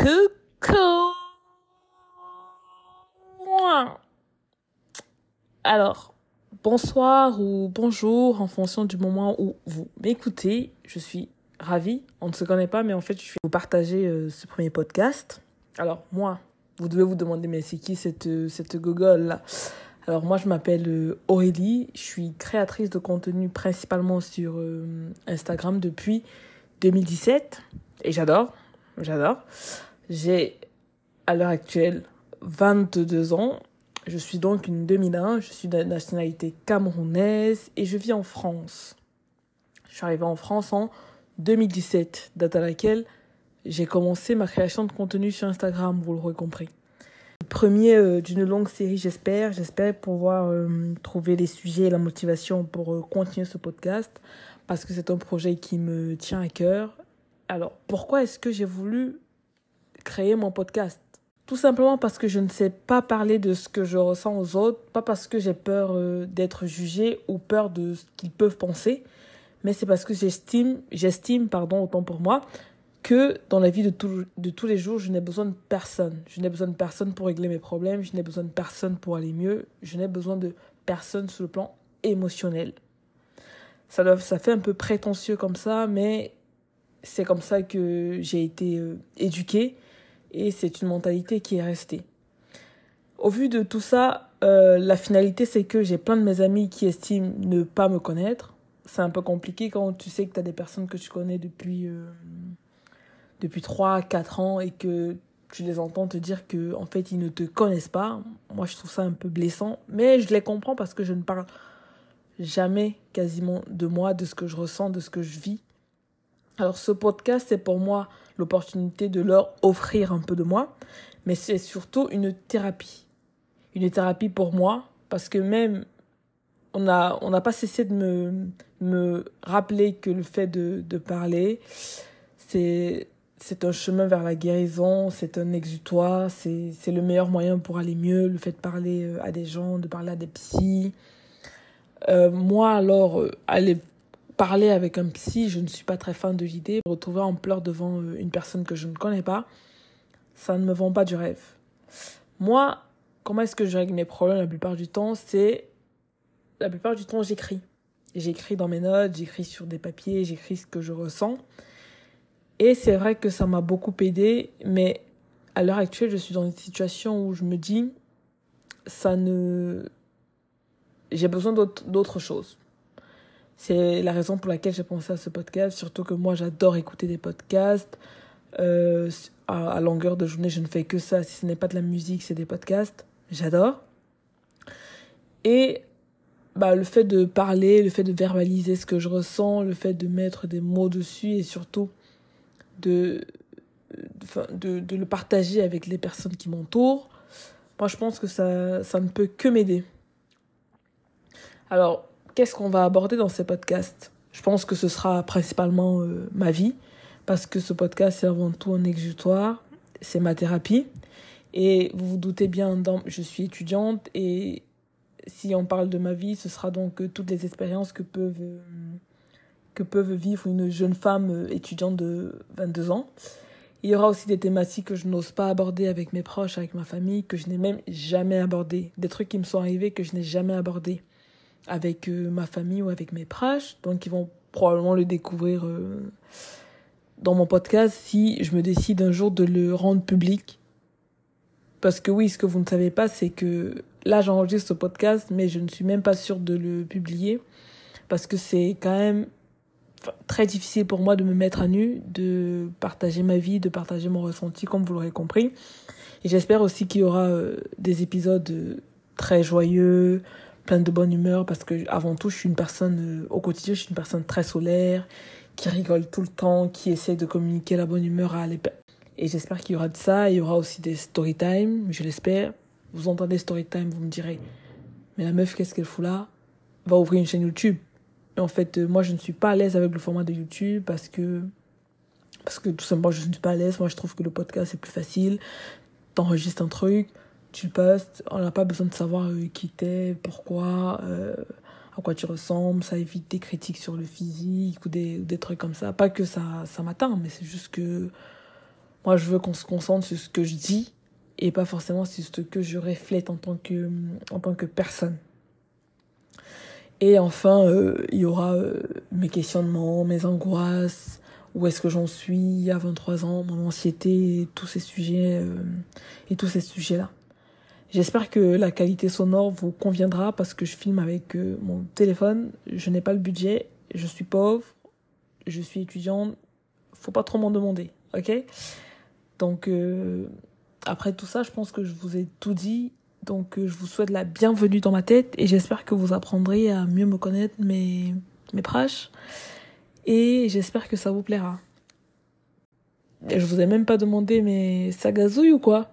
Coucou Alors, bonsoir ou bonjour en fonction du moment où vous m'écoutez. Je suis ravie, on ne se connaît pas, mais en fait, je vais vous partager euh, ce premier podcast. Alors, moi, vous devez vous demander, mais c'est qui cette, euh, cette gogole-là? Alors, moi, je m'appelle euh, Aurélie, je suis créatrice de contenu principalement sur Instagram depuis 2017 et j'adore, j'adore. J'ai à l'heure actuelle 22 ans. Je suis donc une 2001, je suis de nationalité camerounaise et je vis en France. Je suis arrivée en France en 2017, date à laquelle j'ai commencé ma création de contenu sur Instagram, vous l'aurez compris. Premier euh, d'une longue série, j'espère. J'espère pouvoir euh, trouver les sujets et la motivation pour euh, continuer ce podcast parce que c'est un projet qui me tient à cœur. Alors, pourquoi est-ce que j'ai voulu créer mon podcast Tout simplement parce que je ne sais pas parler de ce que je ressens aux autres, pas parce que j'ai peur euh, d'être jugé ou peur de ce qu'ils peuvent penser, mais c'est parce que j'estime, j'estime, pardon, autant pour moi, que dans la vie de, de tous les jours, je n'ai besoin de personne. Je n'ai besoin de personne pour régler mes problèmes, je n'ai besoin de personne pour aller mieux, je n'ai besoin de personne sur le plan émotionnel. Ça, doit, ça fait un peu prétentieux comme ça, mais c'est comme ça que j'ai été euh, éduquée et c'est une mentalité qui est restée. Au vu de tout ça, euh, la finalité, c'est que j'ai plein de mes amis qui estiment ne pas me connaître. C'est un peu compliqué quand tu sais que tu as des personnes que tu connais depuis, euh, depuis 3, 4 ans et que tu les entends te dire que en fait ils ne te connaissent pas. Moi, je trouve ça un peu blessant, mais je les comprends parce que je ne parle jamais quasiment de moi, de ce que je ressens, de ce que je vis. Alors ce podcast, c'est pour moi l'opportunité de leur offrir un peu de moi, mais c'est surtout une thérapie. Une thérapie pour moi, parce que même on n'a on pas cessé de me, me rappeler que le fait de, de parler, c'est c'est un chemin vers la guérison, c'est un exutoire, c'est le meilleur moyen pour aller mieux, le fait de parler euh, à des gens, de parler à des psys, euh, moi, alors, euh, aller parler avec un psy, je ne suis pas très fan de l'idée. Retrouver en pleurs devant euh, une personne que je ne connais pas, ça ne me vend pas du rêve. Moi, comment est-ce que je règle mes problèmes la plupart du temps? C'est la plupart du temps, j'écris. J'écris dans mes notes, j'écris sur des papiers, j'écris ce que je ressens. Et c'est vrai que ça m'a beaucoup aidé, mais à l'heure actuelle, je suis dans une situation où je me dis, ça ne j'ai besoin d'autre chose. C'est la raison pour laquelle j'ai pensé à ce podcast, surtout que moi j'adore écouter des podcasts. Euh, à, longueur de journée, je ne fais que ça. Si ce n'est pas de la musique, c'est des podcasts. J'adore. Et bah, le fait de parler, le fait de verbaliser ce que je ressens, le fait de mettre des mots dessus et surtout de, de, de le partager avec les personnes qui m'entourent, moi je pense que ça, ça ne peut que m'aider. Alors, qu'est-ce qu'on va aborder dans ces podcasts? Je pense que ce sera principalement euh, ma vie, parce que ce podcast, c'est avant tout un exutoire, c'est ma thérapie. Et vous vous doutez bien, je suis étudiante, et si on parle de ma vie, ce sera donc euh, toutes les expériences que peuvent, euh, que peuvent vivre une jeune femme étudiante de 22 ans. Il y aura aussi des thématiques que je n'ose pas aborder avec mes proches, avec ma famille, que je n'ai même jamais abordé. Des trucs qui me sont arrivés que je n'ai jamais abordés avec euh, ma famille ou avec mes proches. Donc, ils vont probablement le découvrir euh, dans mon podcast si je me décide un jour de le rendre public. Parce que oui, ce que vous ne savez pas, c'est que là, j'enregistre ce podcast, mais je ne suis même pas sûre de le publier. Parce que c'est quand même très difficile pour moi de me mettre à nu, de partager ma vie, de partager mon ressenti, comme vous l'aurez compris. Et j'espère aussi qu'il y aura euh, des épisodes très joyeux, plein de bonne humeur parce que avant tout je suis une personne euh, au quotidien je suis une personne très solaire qui rigole tout le temps qui essaie de communiquer la bonne humeur à les et j'espère qu'il y aura de ça il y aura aussi des story time je l'espère. Vous entendez story time vous me direz mais la meuf qu'est-ce qu'elle fout là? Va ouvrir une chaîne YouTube. En fait euh, moi je ne suis pas à l'aise avec le format de YouTube parce que parce que tout simplement je ne suis pas à l'aise. Moi je trouve que le podcast c'est plus facile. T'enregistres un truc tu postes, on n'a pas besoin de savoir euh, qui t'es, pourquoi, euh, à quoi tu ressembles, ça évite des critiques sur le physique ou des, des trucs comme ça. Pas que ça, ça m'atteint, mais c'est juste que Moi, je veux qu'on se concentre sur ce que je dis et pas forcément sur ce que je reflète en tant que, en tant que personne. Et enfin, euh, il y aura mes questionnements, mes angoisses, où est-ce que j'en suis à 23 ans, mon anxiété, tous ces sujets et tous ces sujets-là. J'espère que la qualité sonore vous conviendra parce que je filme avec mon téléphone, je n'ai pas le budget, je suis pauvre, je suis étudiante, faut pas trop m'en demander, ok? Donc après tout ça, je pense que je vous ai tout dit. Donc euh, je vous souhaite la bienvenue dans ma tête et j'espère que vous apprendrez à mieux me connaître, mes, mes proches. Et j'espère que ça vous plaira. Je vous ai même pas demandé, mais ça gazouille ou quoi?